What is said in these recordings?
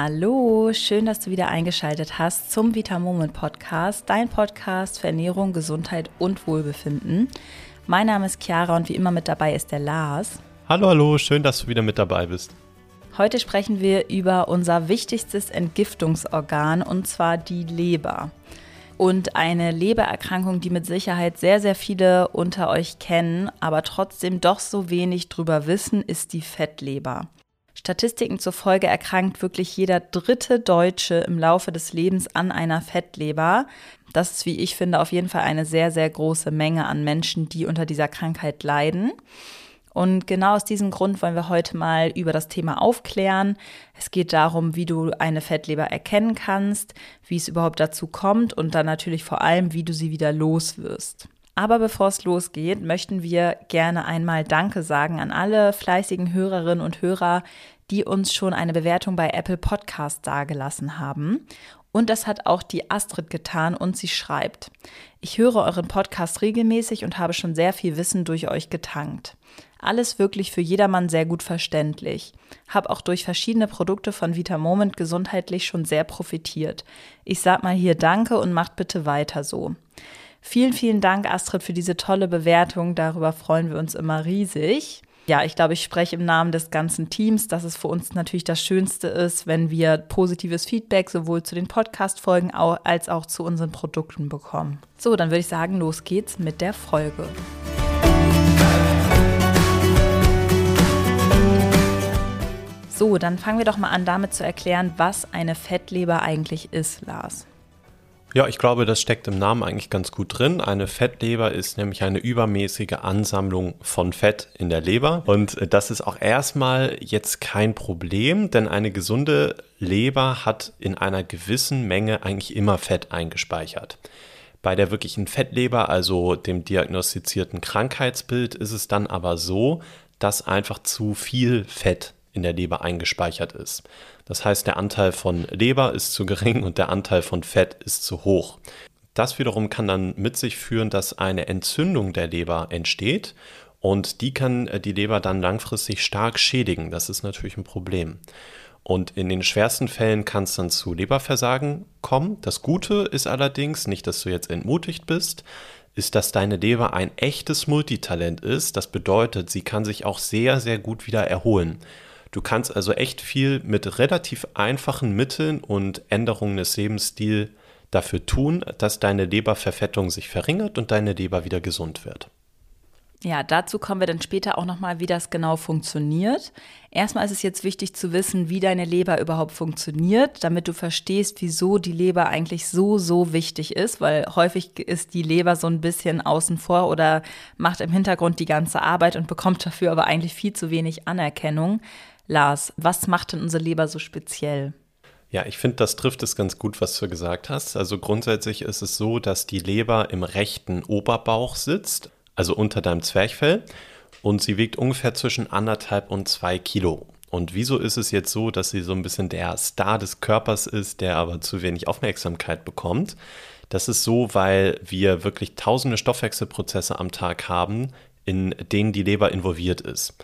Hallo, schön, dass du wieder eingeschaltet hast zum Vita Moment Podcast, dein Podcast für Ernährung, Gesundheit und Wohlbefinden. Mein Name ist Chiara und wie immer mit dabei ist der Lars. Hallo, hallo, schön, dass du wieder mit dabei bist. Heute sprechen wir über unser wichtigstes Entgiftungsorgan und zwar die Leber. Und eine Lebererkrankung, die mit Sicherheit sehr, sehr viele unter euch kennen, aber trotzdem doch so wenig drüber wissen, ist die Fettleber. Statistiken zufolge erkrankt wirklich jeder dritte Deutsche im Laufe des Lebens an einer Fettleber. Das ist, wie ich finde, auf jeden Fall eine sehr, sehr große Menge an Menschen, die unter dieser Krankheit leiden. Und genau aus diesem Grund wollen wir heute mal über das Thema aufklären. Es geht darum, wie du eine Fettleber erkennen kannst, wie es überhaupt dazu kommt und dann natürlich vor allem, wie du sie wieder loswirst. Aber bevor es losgeht, möchten wir gerne einmal Danke sagen an alle fleißigen Hörerinnen und Hörer, die uns schon eine Bewertung bei Apple Podcast dargelassen haben. Und das hat auch die Astrid getan und sie schreibt, ich höre euren Podcast regelmäßig und habe schon sehr viel Wissen durch euch getankt. Alles wirklich für jedermann sehr gut verständlich. Hab auch durch verschiedene Produkte von Vita Moment gesundheitlich schon sehr profitiert. Ich sag mal hier Danke und macht bitte weiter so. Vielen, vielen Dank, Astrid, für diese tolle Bewertung. Darüber freuen wir uns immer riesig. Ja, ich glaube, ich spreche im Namen des ganzen Teams, dass es für uns natürlich das Schönste ist, wenn wir positives Feedback sowohl zu den Podcast-Folgen als auch zu unseren Produkten bekommen. So, dann würde ich sagen, los geht's mit der Folge. So, dann fangen wir doch mal an, damit zu erklären, was eine Fettleber eigentlich ist, Lars. Ja, ich glaube, das steckt im Namen eigentlich ganz gut drin. Eine Fettleber ist nämlich eine übermäßige Ansammlung von Fett in der Leber. Und äh, das ist auch erstmal jetzt kein Problem, denn eine gesunde Leber hat in einer gewissen Menge eigentlich immer Fett eingespeichert. Bei der wirklichen Fettleber, also dem diagnostizierten Krankheitsbild, ist es dann aber so, dass einfach zu viel Fett in der Leber eingespeichert ist. Das heißt, der Anteil von Leber ist zu gering und der Anteil von Fett ist zu hoch. Das wiederum kann dann mit sich führen, dass eine Entzündung der Leber entsteht und die kann äh, die Leber dann langfristig stark schädigen. Das ist natürlich ein Problem. Und in den schwersten Fällen kann es dann zu Leberversagen kommen. Das Gute ist allerdings, nicht, dass du jetzt entmutigt bist, ist, dass deine Leber ein echtes Multitalent ist. Das bedeutet, sie kann sich auch sehr, sehr gut wieder erholen. Du kannst also echt viel mit relativ einfachen Mitteln und Änderungen des Lebensstils dafür tun, dass deine Leberverfettung sich verringert und deine Leber wieder gesund wird. Ja, dazu kommen wir dann später auch nochmal, wie das genau funktioniert. Erstmal ist es jetzt wichtig zu wissen, wie deine Leber überhaupt funktioniert, damit du verstehst, wieso die Leber eigentlich so, so wichtig ist, weil häufig ist die Leber so ein bisschen außen vor oder macht im Hintergrund die ganze Arbeit und bekommt dafür aber eigentlich viel zu wenig Anerkennung. Lars, was macht denn unsere Leber so speziell? Ja, ich finde, das trifft es ganz gut, was du gesagt hast. Also grundsätzlich ist es so, dass die Leber im rechten Oberbauch sitzt, also unter deinem Zwerchfell, und sie wiegt ungefähr zwischen anderthalb und zwei Kilo. Und wieso ist es jetzt so, dass sie so ein bisschen der Star des Körpers ist, der aber zu wenig Aufmerksamkeit bekommt? Das ist so, weil wir wirklich tausende Stoffwechselprozesse am Tag haben, in denen die Leber involviert ist.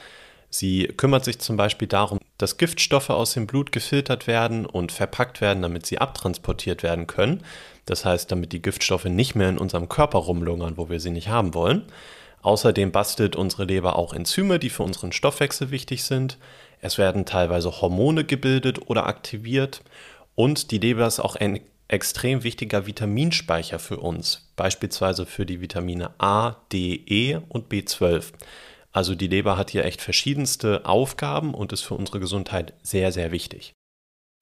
Sie kümmert sich zum Beispiel darum, dass Giftstoffe aus dem Blut gefiltert werden und verpackt werden, damit sie abtransportiert werden können. Das heißt, damit die Giftstoffe nicht mehr in unserem Körper rumlungern, wo wir sie nicht haben wollen. Außerdem bastelt unsere Leber auch Enzyme, die für unseren Stoffwechsel wichtig sind. Es werden teilweise Hormone gebildet oder aktiviert. Und die Leber ist auch ein extrem wichtiger Vitaminspeicher für uns, beispielsweise für die Vitamine A, D, E und B12. Also die Leber hat hier echt verschiedenste Aufgaben und ist für unsere Gesundheit sehr, sehr wichtig.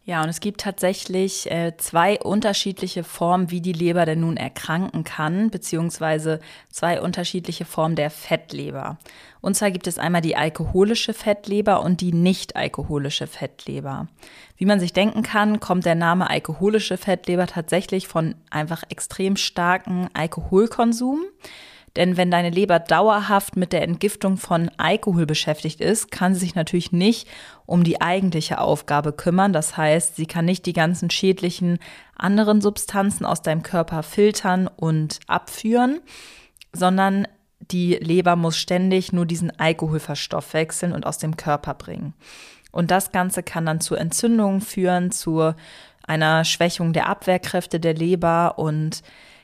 Ja, und es gibt tatsächlich äh, zwei unterschiedliche Formen, wie die Leber denn nun erkranken kann, beziehungsweise zwei unterschiedliche Formen der Fettleber. Und zwar gibt es einmal die alkoholische Fettleber und die nicht alkoholische Fettleber. Wie man sich denken kann, kommt der Name alkoholische Fettleber tatsächlich von einfach extrem starken Alkoholkonsum. Denn wenn deine Leber dauerhaft mit der Entgiftung von Alkohol beschäftigt ist, kann sie sich natürlich nicht um die eigentliche Aufgabe kümmern. Das heißt, sie kann nicht die ganzen schädlichen anderen Substanzen aus deinem Körper filtern und abführen, sondern die Leber muss ständig nur diesen Alkohol verstoffwechseln und aus dem Körper bringen. Und das Ganze kann dann zu Entzündungen führen, zu einer Schwächung der Abwehrkräfte der Leber. Und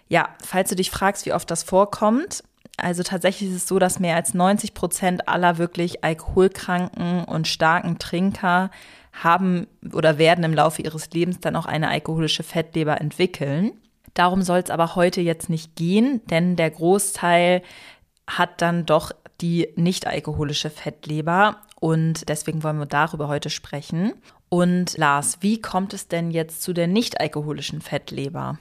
ja, falls du dich fragst, wie oft das vorkommt, also tatsächlich ist es so, dass mehr als 90 Prozent aller wirklich alkoholkranken und starken Trinker haben oder werden im Laufe ihres Lebens dann auch eine alkoholische Fettleber entwickeln. Darum soll es aber heute jetzt nicht gehen, denn der Großteil hat dann doch die nicht alkoholische Fettleber und deswegen wollen wir darüber heute sprechen. Und Lars, wie kommt es denn jetzt zu der nicht alkoholischen Fettleber?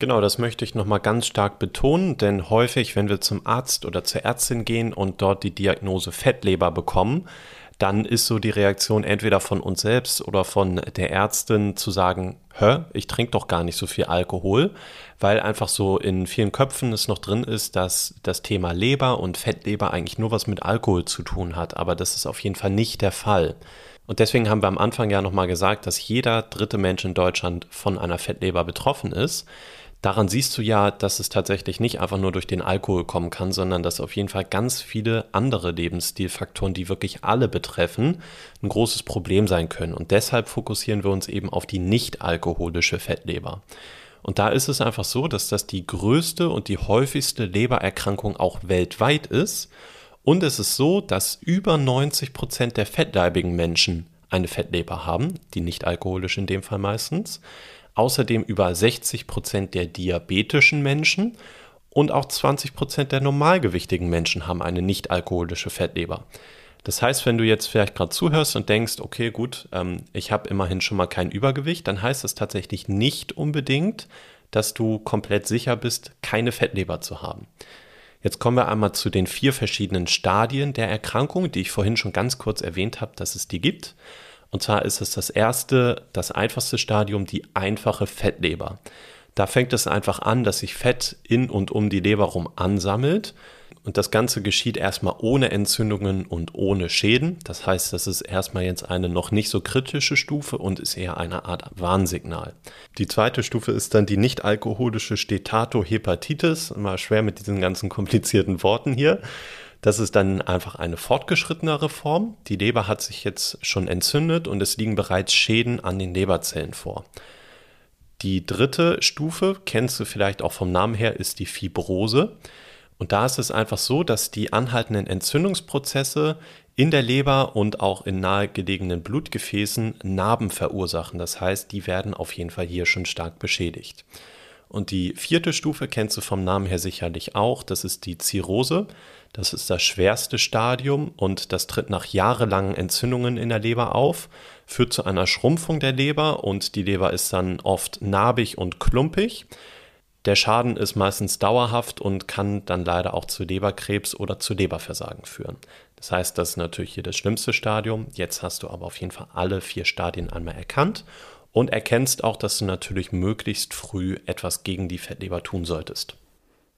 Genau, das möchte ich nochmal ganz stark betonen, denn häufig, wenn wir zum Arzt oder zur Ärztin gehen und dort die Diagnose Fettleber bekommen, dann ist so die Reaktion entweder von uns selbst oder von der Ärztin zu sagen, hä, ich trinke doch gar nicht so viel Alkohol, weil einfach so in vielen Köpfen es noch drin ist, dass das Thema Leber und Fettleber eigentlich nur was mit Alkohol zu tun hat, aber das ist auf jeden Fall nicht der Fall. Und deswegen haben wir am Anfang ja nochmal gesagt, dass jeder dritte Mensch in Deutschland von einer Fettleber betroffen ist. Daran siehst du ja, dass es tatsächlich nicht einfach nur durch den Alkohol kommen kann, sondern dass auf jeden Fall ganz viele andere Lebensstilfaktoren, die wirklich alle betreffen, ein großes Problem sein können. Und deshalb fokussieren wir uns eben auf die nicht alkoholische Fettleber. Und da ist es einfach so, dass das die größte und die häufigste Lebererkrankung auch weltweit ist. Und es ist so, dass über 90 Prozent der fettleibigen Menschen eine Fettleber haben, die nicht alkoholisch in dem Fall meistens außerdem über 60 Prozent der diabetischen Menschen und auch 20 Prozent der normalgewichtigen Menschen haben eine nicht-alkoholische Fettleber. Das heißt, wenn du jetzt vielleicht gerade zuhörst und denkst, okay, gut, ähm, ich habe immerhin schon mal kein Übergewicht, dann heißt das tatsächlich nicht unbedingt, dass du komplett sicher bist, keine Fettleber zu haben. Jetzt kommen wir einmal zu den vier verschiedenen Stadien der Erkrankung, die ich vorhin schon ganz kurz erwähnt habe, dass es die gibt. Und zwar ist es das erste, das einfachste Stadium, die einfache Fettleber. Da fängt es einfach an, dass sich Fett in und um die Leber rum ansammelt. Und das Ganze geschieht erstmal ohne Entzündungen und ohne Schäden. Das heißt, das ist erstmal jetzt eine noch nicht so kritische Stufe und ist eher eine Art Warnsignal. Die zweite Stufe ist dann die nicht alkoholische Stetohepatitis. Immer schwer mit diesen ganzen komplizierten Worten hier. Das ist dann einfach eine fortgeschrittenere Form. Die Leber hat sich jetzt schon entzündet und es liegen bereits Schäden an den Leberzellen vor. Die dritte Stufe, kennst du vielleicht auch vom Namen her, ist die Fibrose. Und da ist es einfach so, dass die anhaltenden Entzündungsprozesse in der Leber und auch in nahegelegenen Blutgefäßen Narben verursachen. Das heißt, die werden auf jeden Fall hier schon stark beschädigt. Und die vierte Stufe kennst du vom Namen her sicherlich auch. Das ist die Zirrhose. Das ist das schwerste Stadium und das tritt nach jahrelangen Entzündungen in der Leber auf, führt zu einer Schrumpfung der Leber und die Leber ist dann oft narbig und klumpig. Der Schaden ist meistens dauerhaft und kann dann leider auch zu Leberkrebs oder zu Leberversagen führen. Das heißt, das ist natürlich hier das schlimmste Stadium. Jetzt hast du aber auf jeden Fall alle vier Stadien einmal erkannt und erkennst auch, dass du natürlich möglichst früh etwas gegen die Fettleber tun solltest.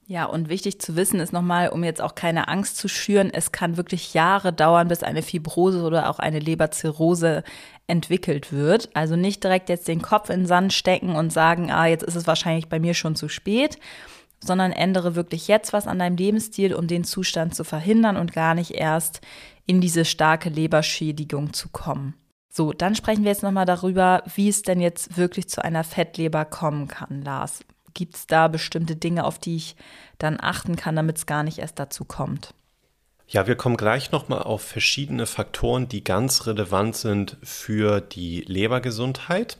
Ja, und wichtig zu wissen ist nochmal, um jetzt auch keine Angst zu schüren, es kann wirklich Jahre dauern, bis eine Fibrose oder auch eine Leberzirrhose entwickelt wird. Also nicht direkt jetzt den Kopf in den Sand stecken und sagen, ah, jetzt ist es wahrscheinlich bei mir schon zu spät, sondern ändere wirklich jetzt was an deinem Lebensstil, um den Zustand zu verhindern und gar nicht erst in diese starke Leberschädigung zu kommen. So, dann sprechen wir jetzt nochmal darüber, wie es denn jetzt wirklich zu einer Fettleber kommen kann, Lars. Gibt es da bestimmte Dinge, auf die ich dann achten kann, damit es gar nicht erst dazu kommt? Ja, wir kommen gleich nochmal auf verschiedene Faktoren, die ganz relevant sind für die Lebergesundheit.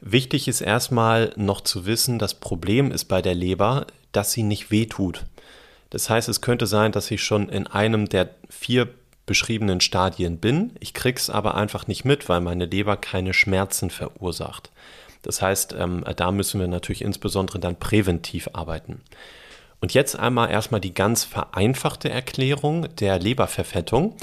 Wichtig ist erstmal noch zu wissen, das Problem ist bei der Leber, dass sie nicht wehtut. Das heißt, es könnte sein, dass ich schon in einem der vier beschriebenen Stadien bin. Ich krieg's aber einfach nicht mit, weil meine Leber keine Schmerzen verursacht. Das heißt, ähm, da müssen wir natürlich insbesondere dann präventiv arbeiten. Und jetzt einmal erstmal die ganz vereinfachte Erklärung der Leberverfettung.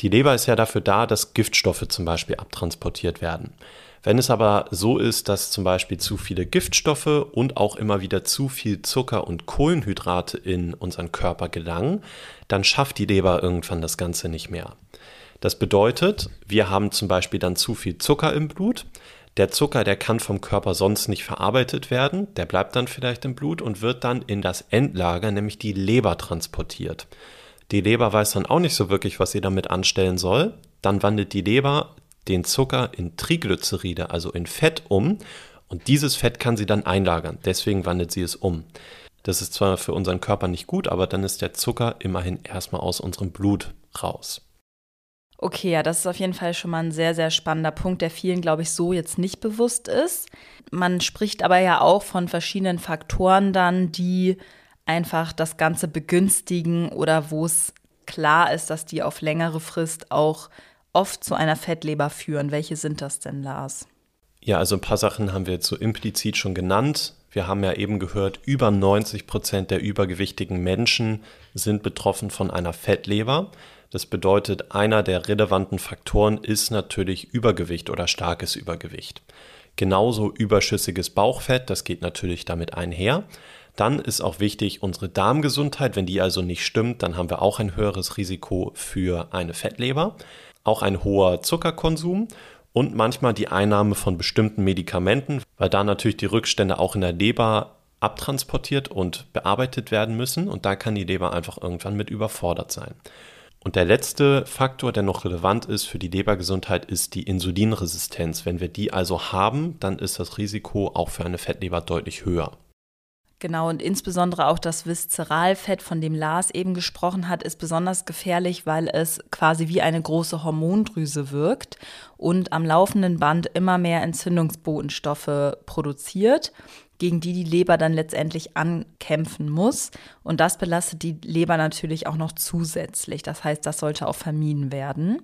Die Leber ist ja dafür da, dass Giftstoffe zum Beispiel abtransportiert werden. Wenn es aber so ist, dass zum Beispiel zu viele Giftstoffe und auch immer wieder zu viel Zucker und Kohlenhydrate in unseren Körper gelangen, dann schafft die Leber irgendwann das Ganze nicht mehr. Das bedeutet, wir haben zum Beispiel dann zu viel Zucker im Blut. Der Zucker, der kann vom Körper sonst nicht verarbeitet werden, der bleibt dann vielleicht im Blut und wird dann in das Endlager, nämlich die Leber, transportiert. Die Leber weiß dann auch nicht so wirklich, was sie damit anstellen soll. Dann wandelt die Leber den Zucker in Triglyceride, also in Fett um. Und dieses Fett kann sie dann einlagern. Deswegen wandelt sie es um. Das ist zwar für unseren Körper nicht gut, aber dann ist der Zucker immerhin erstmal aus unserem Blut raus. Okay, ja, das ist auf jeden Fall schon mal ein sehr, sehr spannender Punkt, der vielen, glaube ich, so jetzt nicht bewusst ist. Man spricht aber ja auch von verschiedenen Faktoren dann, die einfach das Ganze begünstigen oder wo es klar ist, dass die auf längere Frist auch oft zu einer Fettleber führen. Welche sind das denn, Lars? Ja, also ein paar Sachen haben wir jetzt so implizit schon genannt. Wir haben ja eben gehört, über 90 Prozent der übergewichtigen Menschen sind betroffen von einer Fettleber. Das bedeutet, einer der relevanten Faktoren ist natürlich Übergewicht oder starkes Übergewicht. Genauso überschüssiges Bauchfett, das geht natürlich damit einher. Dann ist auch wichtig unsere Darmgesundheit. Wenn die also nicht stimmt, dann haben wir auch ein höheres Risiko für eine Fettleber. Auch ein hoher Zuckerkonsum und manchmal die Einnahme von bestimmten Medikamenten, weil da natürlich die Rückstände auch in der Leber abtransportiert und bearbeitet werden müssen und da kann die Leber einfach irgendwann mit überfordert sein. Und der letzte Faktor, der noch relevant ist für die Lebergesundheit, ist die Insulinresistenz. Wenn wir die also haben, dann ist das Risiko auch für eine Fettleber deutlich höher. Genau, und insbesondere auch das Viszeralfett, von dem Lars eben gesprochen hat, ist besonders gefährlich, weil es quasi wie eine große Hormondrüse wirkt und am laufenden Band immer mehr Entzündungsbotenstoffe produziert, gegen die die Leber dann letztendlich ankämpfen muss. Und das belastet die Leber natürlich auch noch zusätzlich. Das heißt, das sollte auch vermieden werden.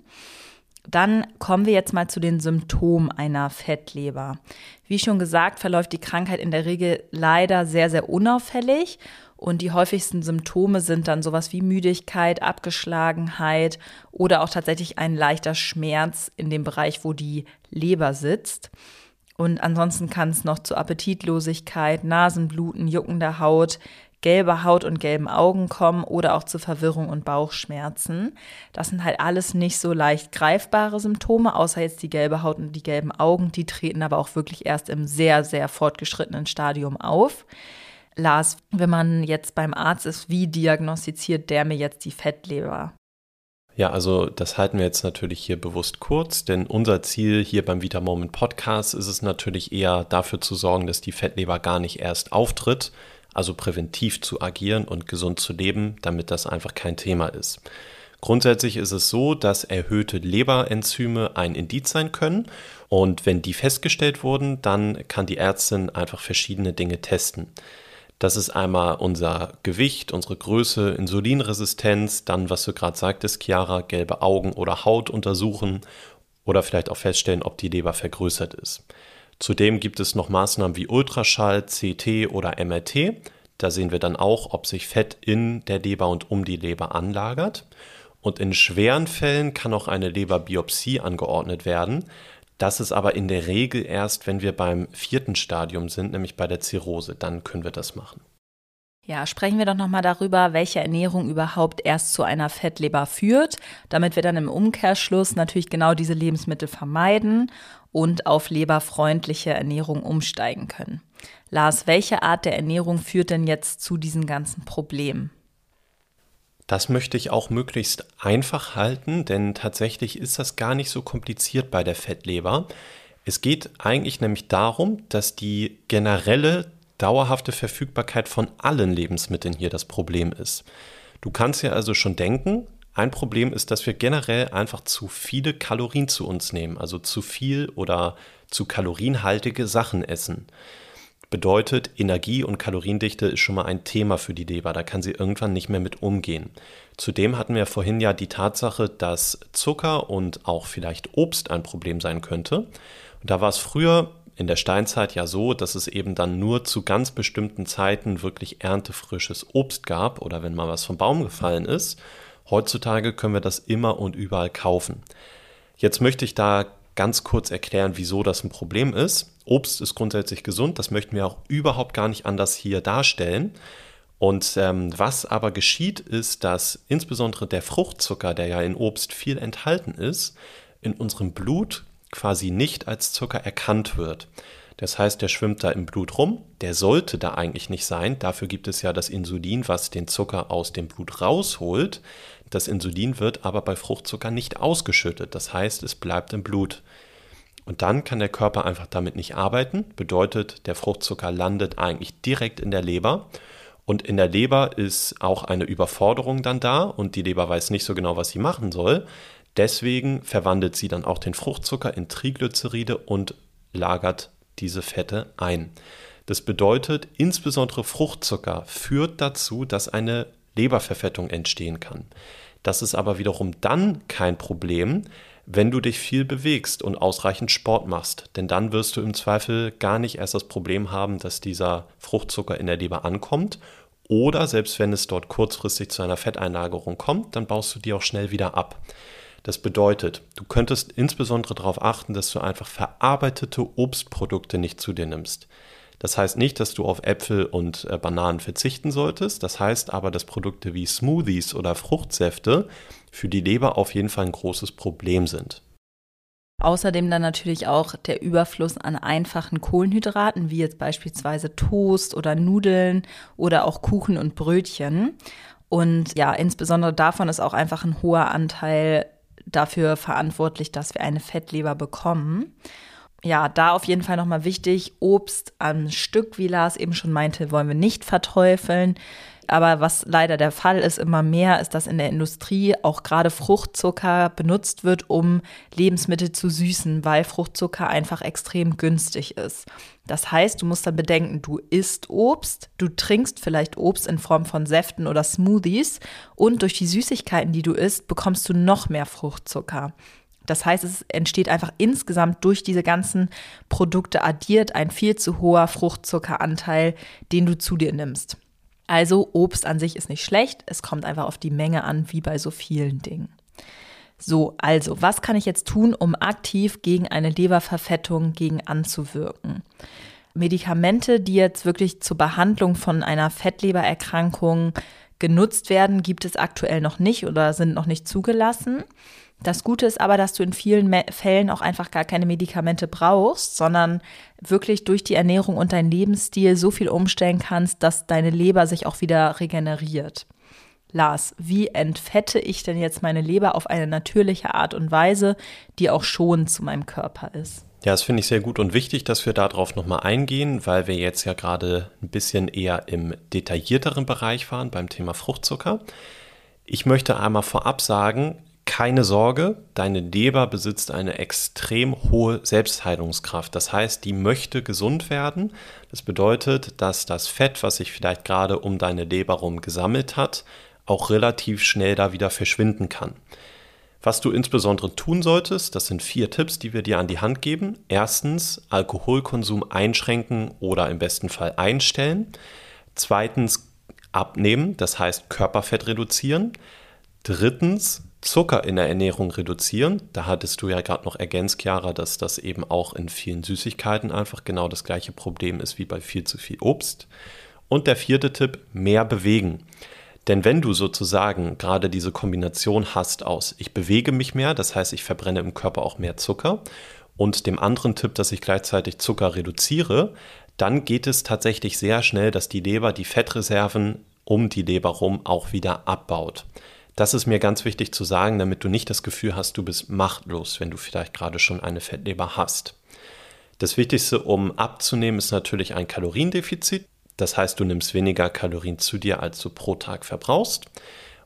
Dann kommen wir jetzt mal zu den Symptomen einer Fettleber. Wie schon gesagt, verläuft die Krankheit in der Regel leider sehr, sehr unauffällig. Und die häufigsten Symptome sind dann sowas wie Müdigkeit, Abgeschlagenheit oder auch tatsächlich ein leichter Schmerz in dem Bereich, wo die Leber sitzt. Und ansonsten kann es noch zu Appetitlosigkeit, Nasenbluten, juckender Haut, gelber Haut und gelben Augen kommen oder auch zu Verwirrung und Bauchschmerzen. Das sind halt alles nicht so leicht greifbare Symptome, außer jetzt die gelbe Haut und die gelben Augen. Die treten aber auch wirklich erst im sehr, sehr fortgeschrittenen Stadium auf. Lars, wenn man jetzt beim Arzt ist, wie diagnostiziert der mir jetzt die Fettleber? Ja, also das halten wir jetzt natürlich hier bewusst kurz, denn unser Ziel hier beim Vita Moment Podcast ist es natürlich eher dafür zu sorgen, dass die Fettleber gar nicht erst auftritt, also präventiv zu agieren und gesund zu leben, damit das einfach kein Thema ist. Grundsätzlich ist es so, dass erhöhte Leberenzyme ein Indiz sein können und wenn die festgestellt wurden, dann kann die Ärztin einfach verschiedene Dinge testen. Das ist einmal unser Gewicht, unsere Größe, Insulinresistenz, dann, was du gerade sagtest, Chiara, gelbe Augen oder Haut untersuchen oder vielleicht auch feststellen, ob die Leber vergrößert ist. Zudem gibt es noch Maßnahmen wie Ultraschall, CT oder MRT. Da sehen wir dann auch, ob sich Fett in der Leber und um die Leber anlagert. Und in schweren Fällen kann auch eine Leberbiopsie angeordnet werden. Das ist aber in der Regel erst, wenn wir beim vierten Stadium sind, nämlich bei der Zirrhose. Dann können wir das machen. Ja, sprechen wir doch nochmal darüber, welche Ernährung überhaupt erst zu einer Fettleber führt, damit wir dann im Umkehrschluss natürlich genau diese Lebensmittel vermeiden und auf leberfreundliche Ernährung umsteigen können. Lars, welche Art der Ernährung führt denn jetzt zu diesen ganzen Problemen? Das möchte ich auch möglichst einfach halten, denn tatsächlich ist das gar nicht so kompliziert bei der Fettleber. Es geht eigentlich nämlich darum, dass die generelle dauerhafte Verfügbarkeit von allen Lebensmitteln hier das Problem ist. Du kannst ja also schon denken, ein Problem ist, dass wir generell einfach zu viele Kalorien zu uns nehmen, also zu viel oder zu kalorienhaltige Sachen essen. Bedeutet, Energie und Kaloriendichte ist schon mal ein Thema für die Leber, da kann sie irgendwann nicht mehr mit umgehen. Zudem hatten wir vorhin ja die Tatsache, dass Zucker und auch vielleicht Obst ein Problem sein könnte. Und da war es früher in der Steinzeit ja so, dass es eben dann nur zu ganz bestimmten Zeiten wirklich erntefrisches Obst gab oder wenn mal was vom Baum gefallen ist. Heutzutage können wir das immer und überall kaufen. Jetzt möchte ich da ganz kurz erklären, wieso das ein Problem ist. Obst ist grundsätzlich gesund, das möchten wir auch überhaupt gar nicht anders hier darstellen. Und ähm, was aber geschieht, ist, dass insbesondere der Fruchtzucker, der ja in Obst viel enthalten ist, in unserem Blut quasi nicht als Zucker erkannt wird. Das heißt, der schwimmt da im Blut rum. Der sollte da eigentlich nicht sein. Dafür gibt es ja das Insulin, was den Zucker aus dem Blut rausholt. Das Insulin wird aber bei Fruchtzucker nicht ausgeschüttet. Das heißt, es bleibt im Blut. Und dann kann der Körper einfach damit nicht arbeiten. Bedeutet, der Fruchtzucker landet eigentlich direkt in der Leber. Und in der Leber ist auch eine Überforderung dann da und die Leber weiß nicht so genau, was sie machen soll. Deswegen verwandelt sie dann auch den Fruchtzucker in Triglyceride und lagert diese Fette ein. Das bedeutet, insbesondere Fruchtzucker führt dazu, dass eine Leberverfettung entstehen kann. Das ist aber wiederum dann kein Problem, wenn du dich viel bewegst und ausreichend Sport machst. Denn dann wirst du im Zweifel gar nicht erst das Problem haben, dass dieser Fruchtzucker in der Leber ankommt. Oder selbst wenn es dort kurzfristig zu einer Fetteinlagerung kommt, dann baust du die auch schnell wieder ab. Das bedeutet, du könntest insbesondere darauf achten, dass du einfach verarbeitete Obstprodukte nicht zu dir nimmst. Das heißt nicht, dass du auf Äpfel und äh, Bananen verzichten solltest. Das heißt aber, dass Produkte wie Smoothies oder Fruchtsäfte für die Leber auf jeden Fall ein großes Problem sind. Außerdem dann natürlich auch der Überfluss an einfachen Kohlenhydraten, wie jetzt beispielsweise Toast oder Nudeln oder auch Kuchen und Brötchen. Und ja, insbesondere davon ist auch einfach ein hoher Anteil dafür verantwortlich, dass wir eine Fettleber bekommen ja, da auf jeden Fall nochmal wichtig, Obst am Stück, wie Lars eben schon meinte, wollen wir nicht verteufeln. Aber was leider der Fall ist, immer mehr, ist, dass in der Industrie auch gerade Fruchtzucker benutzt wird, um Lebensmittel zu süßen, weil Fruchtzucker einfach extrem günstig ist. Das heißt, du musst dann bedenken, du isst Obst, du trinkst vielleicht Obst in Form von Säften oder Smoothies und durch die Süßigkeiten, die du isst, bekommst du noch mehr Fruchtzucker. Das heißt, es entsteht einfach insgesamt durch diese ganzen Produkte addiert ein viel zu hoher Fruchtzuckeranteil, den du zu dir nimmst. Also Obst an sich ist nicht schlecht, es kommt einfach auf die Menge an, wie bei so vielen Dingen. So, also, was kann ich jetzt tun, um aktiv gegen eine Leberverfettung gegen anzuwirken? Medikamente, die jetzt wirklich zur Behandlung von einer Fettlebererkrankung genutzt werden, gibt es aktuell noch nicht oder sind noch nicht zugelassen. Das Gute ist aber, dass du in vielen Fällen auch einfach gar keine Medikamente brauchst, sondern wirklich durch die Ernährung und deinen Lebensstil so viel umstellen kannst, dass deine Leber sich auch wieder regeneriert. Lars, wie entfette ich denn jetzt meine Leber auf eine natürliche Art und Weise, die auch schonend zu meinem Körper ist? Ja, das finde ich sehr gut und wichtig, dass wir darauf nochmal eingehen, weil wir jetzt ja gerade ein bisschen eher im detaillierteren Bereich waren beim Thema Fruchtzucker. Ich möchte einmal vorab sagen, keine Sorge, deine Leber besitzt eine extrem hohe Selbstheilungskraft. Das heißt, die möchte gesund werden. Das bedeutet, dass das Fett, was sich vielleicht gerade um deine Leber rum gesammelt hat, auch relativ schnell da wieder verschwinden kann. Was du insbesondere tun solltest, das sind vier Tipps, die wir dir an die Hand geben. Erstens, Alkoholkonsum einschränken oder im besten Fall einstellen. Zweitens, abnehmen, das heißt Körperfett reduzieren. Drittens, Zucker in der Ernährung reduzieren. Da hattest du ja gerade noch ergänzt, Chiara, dass das eben auch in vielen Süßigkeiten einfach genau das gleiche Problem ist wie bei viel zu viel Obst. Und der vierte Tipp, mehr bewegen. Denn wenn du sozusagen gerade diese Kombination hast aus, ich bewege mich mehr, das heißt, ich verbrenne im Körper auch mehr Zucker, und dem anderen Tipp, dass ich gleichzeitig Zucker reduziere, dann geht es tatsächlich sehr schnell, dass die Leber die Fettreserven um die Leber rum auch wieder abbaut. Das ist mir ganz wichtig zu sagen, damit du nicht das Gefühl hast, du bist machtlos, wenn du vielleicht gerade schon eine Fettleber hast. Das Wichtigste, um abzunehmen, ist natürlich ein Kaloriendefizit. Das heißt, du nimmst weniger Kalorien zu dir, als du pro Tag verbrauchst.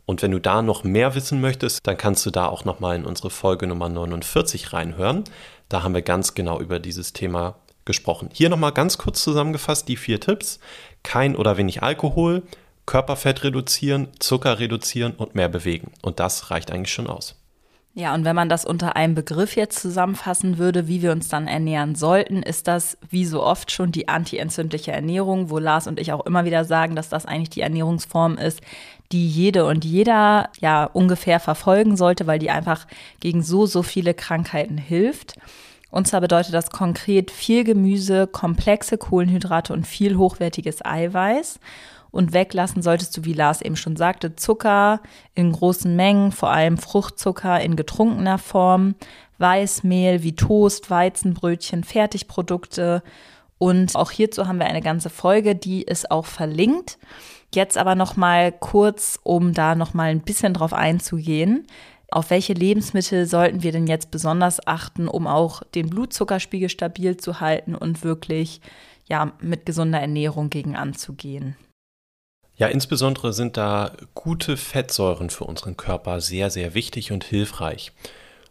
Und wenn du da noch mehr wissen möchtest, dann kannst du da auch nochmal in unsere Folge Nummer 49 reinhören. Da haben wir ganz genau über dieses Thema gesprochen. Hier nochmal ganz kurz zusammengefasst die vier Tipps. Kein oder wenig Alkohol, Körperfett reduzieren, Zucker reduzieren und mehr bewegen. Und das reicht eigentlich schon aus. Ja, und wenn man das unter einem Begriff jetzt zusammenfassen würde, wie wir uns dann ernähren sollten, ist das wie so oft schon die antientzündliche Ernährung, wo Lars und ich auch immer wieder sagen, dass das eigentlich die Ernährungsform ist, die jede und jeder ja ungefähr verfolgen sollte, weil die einfach gegen so, so viele Krankheiten hilft. Und zwar bedeutet das konkret viel Gemüse, komplexe Kohlenhydrate und viel hochwertiges Eiweiß. Und weglassen solltest du, wie Lars eben schon sagte, Zucker in großen Mengen, vor allem Fruchtzucker in getrunkener Form, Weißmehl wie Toast, Weizenbrötchen, Fertigprodukte Und auch hierzu haben wir eine ganze Folge, die ist auch verlinkt. Jetzt aber noch mal kurz, um da noch mal ein bisschen drauf einzugehen. Auf welche Lebensmittel sollten wir denn jetzt besonders achten, um auch den Blutzuckerspiegel stabil zu halten und wirklich ja mit gesunder Ernährung gegen anzugehen? Ja, insbesondere sind da gute Fettsäuren für unseren Körper sehr, sehr wichtig und hilfreich.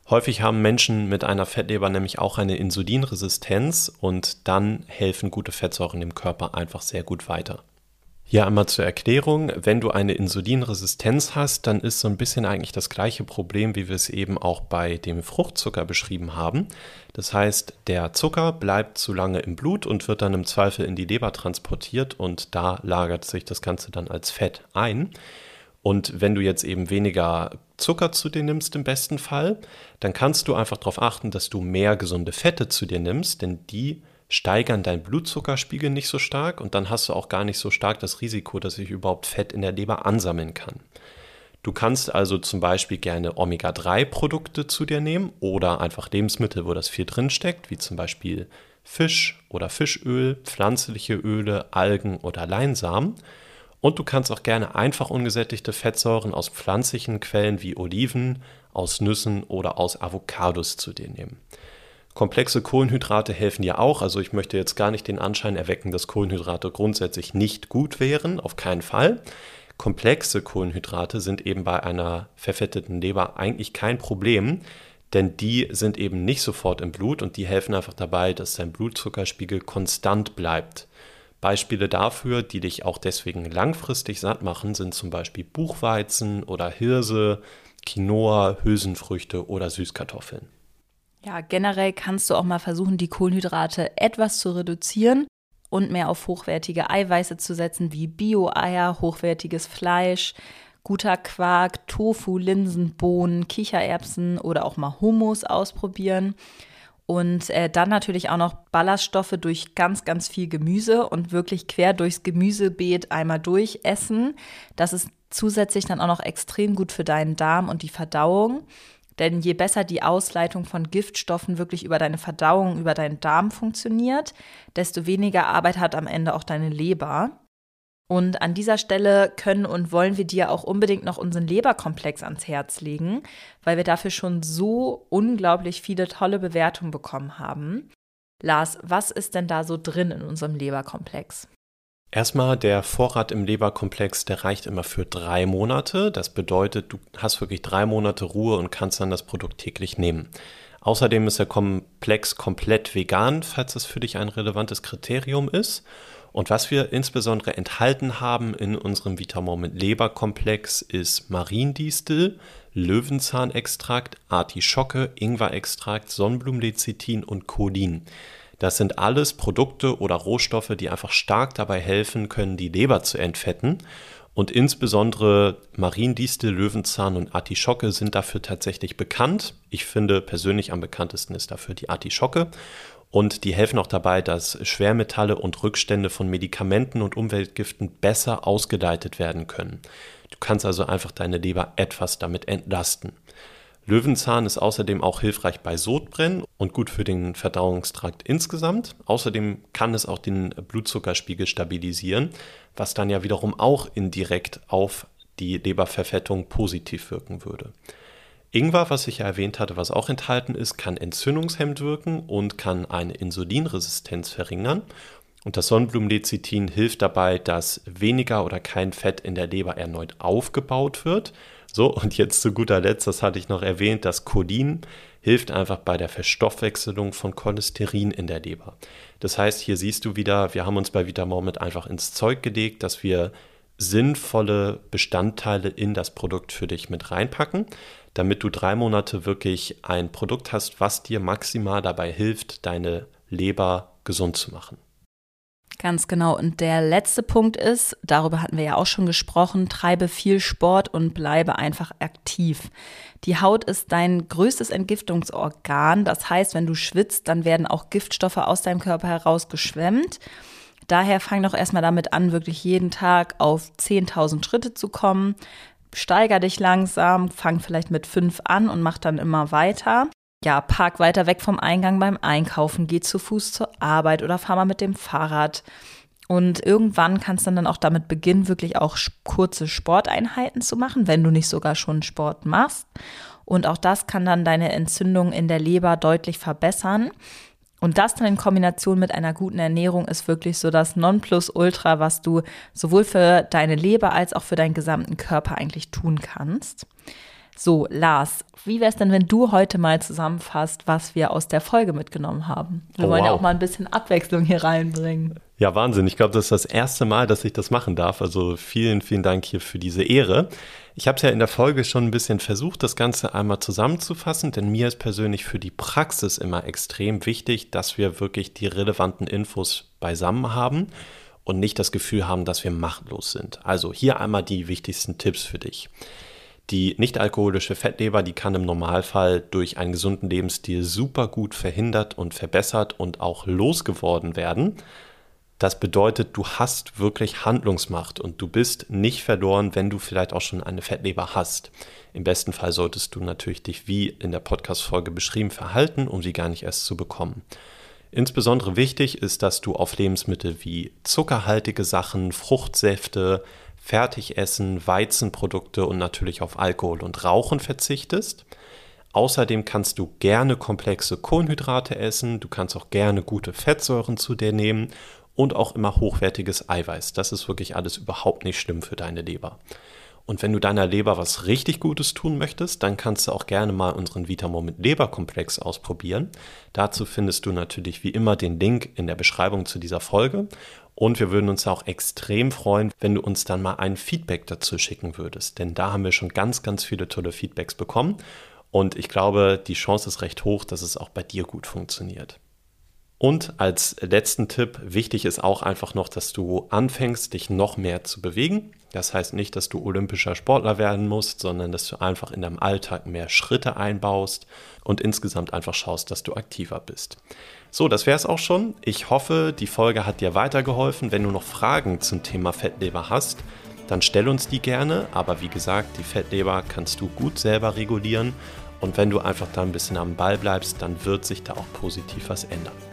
Häufig haben Menschen mit einer Fettleber nämlich auch eine Insulinresistenz und dann helfen gute Fettsäuren im Körper einfach sehr gut weiter. Hier einmal zur Erklärung, wenn du eine Insulinresistenz hast, dann ist so ein bisschen eigentlich das gleiche Problem, wie wir es eben auch bei dem Fruchtzucker beschrieben haben. Das heißt, der Zucker bleibt zu lange im Blut und wird dann im Zweifel in die Leber transportiert und da lagert sich das Ganze dann als Fett ein. Und wenn du jetzt eben weniger Zucker zu dir nimmst im besten Fall, dann kannst du einfach darauf achten, dass du mehr gesunde Fette zu dir nimmst, denn die steigern deinen Blutzuckerspiegel nicht so stark und dann hast du auch gar nicht so stark das Risiko, dass sich überhaupt Fett in der Leber ansammeln kann. Du kannst also zum Beispiel gerne Omega-3-Produkte zu dir nehmen oder einfach Lebensmittel, wo das viel drin steckt, wie zum Beispiel Fisch oder Fischöl, pflanzliche Öle, Algen oder Leinsamen. Und du kannst auch gerne einfach ungesättigte Fettsäuren aus pflanzlichen Quellen wie Oliven, aus Nüssen oder aus Avocados zu dir nehmen. Komplexe Kohlenhydrate helfen ja auch. Also ich möchte jetzt gar nicht den Anschein erwecken, dass Kohlenhydrate grundsätzlich nicht gut wären. Auf keinen Fall. Komplexe Kohlenhydrate sind eben bei einer verfetteten Leber eigentlich kein Problem, denn die sind eben nicht sofort im Blut und die helfen einfach dabei, dass dein Blutzuckerspiegel konstant bleibt. Beispiele dafür, die dich auch deswegen langfristig satt machen, sind zum Beispiel Buchweizen oder Hirse, Quinoa, Hülsenfrüchte oder Süßkartoffeln. Ja, generell kannst du auch mal versuchen, die Kohlenhydrate etwas zu reduzieren und mehr auf hochwertige Eiweiße zu setzen, wie Bio-Eier, hochwertiges Fleisch, guter Quark, Tofu, Linsen, Bohnen, Kichererbsen oder auch mal Hummus ausprobieren. Und äh, dann natürlich auch noch Ballaststoffe durch ganz, ganz viel Gemüse und wirklich quer durchs Gemüsebeet einmal durchessen. Das ist zusätzlich dann auch noch extrem gut für deinen Darm und die Verdauung. Denn je besser die Ausleitung von Giftstoffen wirklich über deine Verdauung, über deinen Darm funktioniert, desto weniger Arbeit hat am Ende auch deine Leber. Und an dieser Stelle können und wollen wir dir auch unbedingt noch unseren Leberkomplex ans Herz legen, weil wir dafür schon so unglaublich viele tolle Bewertungen bekommen haben. Lars, was ist denn da so drin in unserem Leberkomplex? Erstmal, der Vorrat im Leberkomplex, der reicht immer für drei Monate. Das bedeutet, du hast wirklich drei Monate Ruhe und kannst dann das Produkt täglich nehmen. Außerdem ist der Komplex komplett vegan, falls das für dich ein relevantes Kriterium ist. Und was wir insbesondere enthalten haben in unserem Vitamoment Leberkomplex ist Mariendistel, Löwenzahnextrakt, Artischocke, Ingwerextrakt, Sonnenblumenlecithin und Cholin. Das sind alles Produkte oder Rohstoffe, die einfach stark dabei helfen können, die Leber zu entfetten. Und insbesondere Mariendistel, Löwenzahn und Artischocke sind dafür tatsächlich bekannt. Ich finde persönlich am bekanntesten ist dafür die Artischocke. Und die helfen auch dabei, dass Schwermetalle und Rückstände von Medikamenten und Umweltgiften besser ausgeleitet werden können. Du kannst also einfach deine Leber etwas damit entlasten. Löwenzahn ist außerdem auch hilfreich bei Sodbrennen und gut für den Verdauungstrakt insgesamt. Außerdem kann es auch den Blutzuckerspiegel stabilisieren, was dann ja wiederum auch indirekt auf die Leberverfettung positiv wirken würde. Ingwer, was ich ja erwähnt hatte, was auch enthalten ist, kann entzündungshemmend wirken und kann eine Insulinresistenz verringern. Und das Sonnenblumenlecithin hilft dabei, dass weniger oder kein Fett in der Leber erneut aufgebaut wird. So, und jetzt zu guter Letzt, das hatte ich noch erwähnt, das Cholin hilft einfach bei der Verstoffwechselung von Cholesterin in der Leber. Das heißt, hier siehst du wieder, wir haben uns bei Vitamormit einfach ins Zeug gelegt, dass wir sinnvolle Bestandteile in das Produkt für dich mit reinpacken, damit du drei Monate wirklich ein Produkt hast, was dir maximal dabei hilft, deine Leber gesund zu machen. Ganz genau. Und der letzte Punkt ist, darüber hatten wir ja auch schon gesprochen, treibe viel Sport und bleibe einfach aktiv. Die Haut ist dein größtes Entgiftungsorgan. Das heißt, wenn du schwitzt, dann werden auch Giftstoffe aus deinem Körper herausgeschwemmt. Daher fang doch erstmal damit an, wirklich jeden Tag auf 10.000 Schritte zu kommen. Steiger dich langsam, fang vielleicht mit fünf an und mach dann immer weiter. Ja, park weiter weg vom Eingang beim Einkaufen, geh zu Fuß zur Arbeit oder fahr mal mit dem Fahrrad. Und irgendwann kannst du dann auch damit beginnen, wirklich auch kurze Sporteinheiten zu machen, wenn du nicht sogar schon Sport machst. Und auch das kann dann deine Entzündung in der Leber deutlich verbessern. Und das dann in Kombination mit einer guten Ernährung ist wirklich so das Nonplusultra, was du sowohl für deine Leber als auch für deinen gesamten Körper eigentlich tun kannst. So, Lars, wie wäre es denn, wenn du heute mal zusammenfasst, was wir aus der Folge mitgenommen haben? Wir oh, wollen wow. ja auch mal ein bisschen Abwechslung hier reinbringen. Ja, Wahnsinn. Ich glaube, das ist das erste Mal, dass ich das machen darf. Also vielen, vielen Dank hier für diese Ehre. Ich habe es ja in der Folge schon ein bisschen versucht, das Ganze einmal zusammenzufassen, denn mir ist persönlich für die Praxis immer extrem wichtig, dass wir wirklich die relevanten Infos beisammen haben und nicht das Gefühl haben, dass wir machtlos sind. Also hier einmal die wichtigsten Tipps für dich. Die nicht-alkoholische Fettleber, die kann im Normalfall durch einen gesunden Lebensstil super gut verhindert und verbessert und auch losgeworden werden. Das bedeutet, du hast wirklich Handlungsmacht und du bist nicht verloren, wenn du vielleicht auch schon eine Fettleber hast. Im besten Fall solltest du natürlich dich wie in der Podcast-Folge beschrieben verhalten, um sie gar nicht erst zu bekommen. Insbesondere wichtig ist, dass du auf Lebensmittel wie zuckerhaltige Sachen, Fruchtsäfte, Fertigessen, Weizenprodukte und natürlich auf Alkohol und Rauchen verzichtest. Außerdem kannst du gerne komplexe Kohlenhydrate essen, du kannst auch gerne gute Fettsäuren zu dir nehmen und auch immer hochwertiges Eiweiß. Das ist wirklich alles überhaupt nicht schlimm für deine Leber. Und wenn du deiner Leber was richtig Gutes tun möchtest, dann kannst du auch gerne mal unseren Vitamom Leberkomplex ausprobieren. Dazu findest du natürlich wie immer den Link in der Beschreibung zu dieser Folge. Und wir würden uns auch extrem freuen, wenn du uns dann mal ein Feedback dazu schicken würdest. Denn da haben wir schon ganz, ganz viele tolle Feedbacks bekommen. Und ich glaube, die Chance ist recht hoch, dass es auch bei dir gut funktioniert. Und als letzten Tipp, wichtig ist auch einfach noch, dass du anfängst, dich noch mehr zu bewegen. Das heißt nicht, dass du olympischer Sportler werden musst, sondern dass du einfach in deinem Alltag mehr Schritte einbaust und insgesamt einfach schaust, dass du aktiver bist. So, das wäre es auch schon. Ich hoffe, die Folge hat dir weitergeholfen. Wenn du noch Fragen zum Thema Fettleber hast, dann stell uns die gerne. Aber wie gesagt, die Fettleber kannst du gut selber regulieren. Und wenn du einfach da ein bisschen am Ball bleibst, dann wird sich da auch positiv was ändern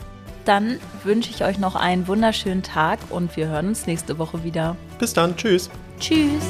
dann wünsche ich euch noch einen wunderschönen Tag und wir hören uns nächste Woche wieder. Bis dann, tschüss. Tschüss.